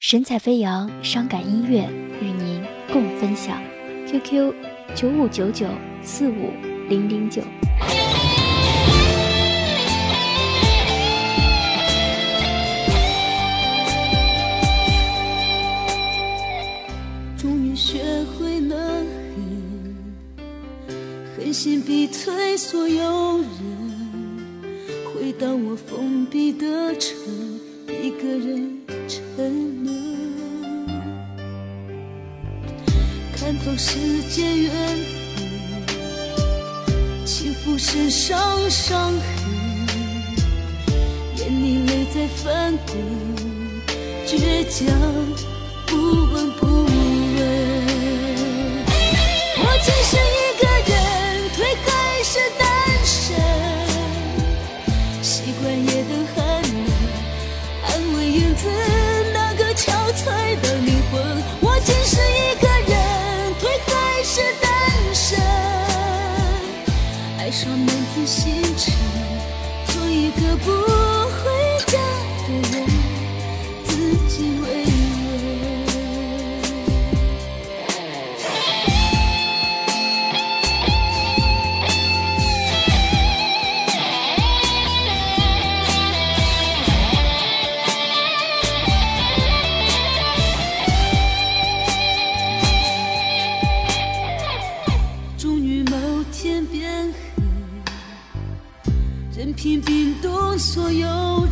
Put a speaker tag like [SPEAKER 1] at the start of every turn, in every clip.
[SPEAKER 1] 神采飞扬，伤感音乐与您共分享。QQ：九五九九四五零零九。
[SPEAKER 2] 终于学会了狠，狠心逼退所有人，回到我封闭的城，一个人沉沦。看透世间缘分，轻抚身上伤痕，眼里泪在翻滚，倔强不闻不问。我只是一个人，腿还是单身，习惯夜的寒冷，安慰影子爱上满天星辰，做一个不任凭冰冻所有人，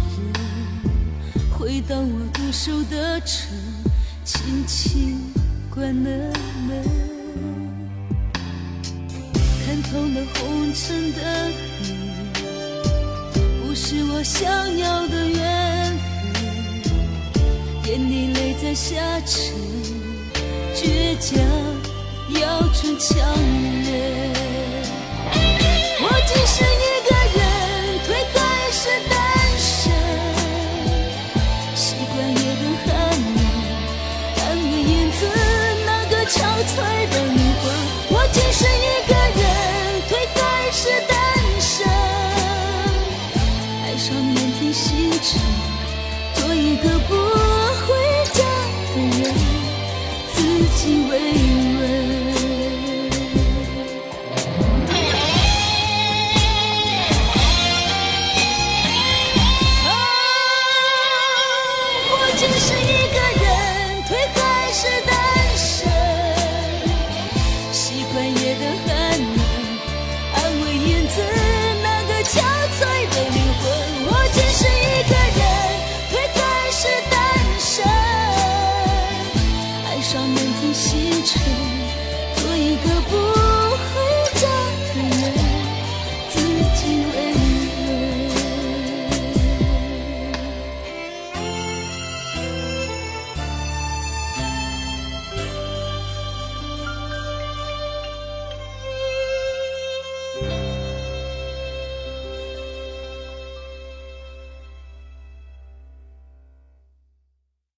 [SPEAKER 2] 回到我独守的城，轻轻关了门，看透了红尘的你，不是我想要的缘分，眼里泪在下沉，倔强。要逞强的人，自己慰问。啊，我只是一个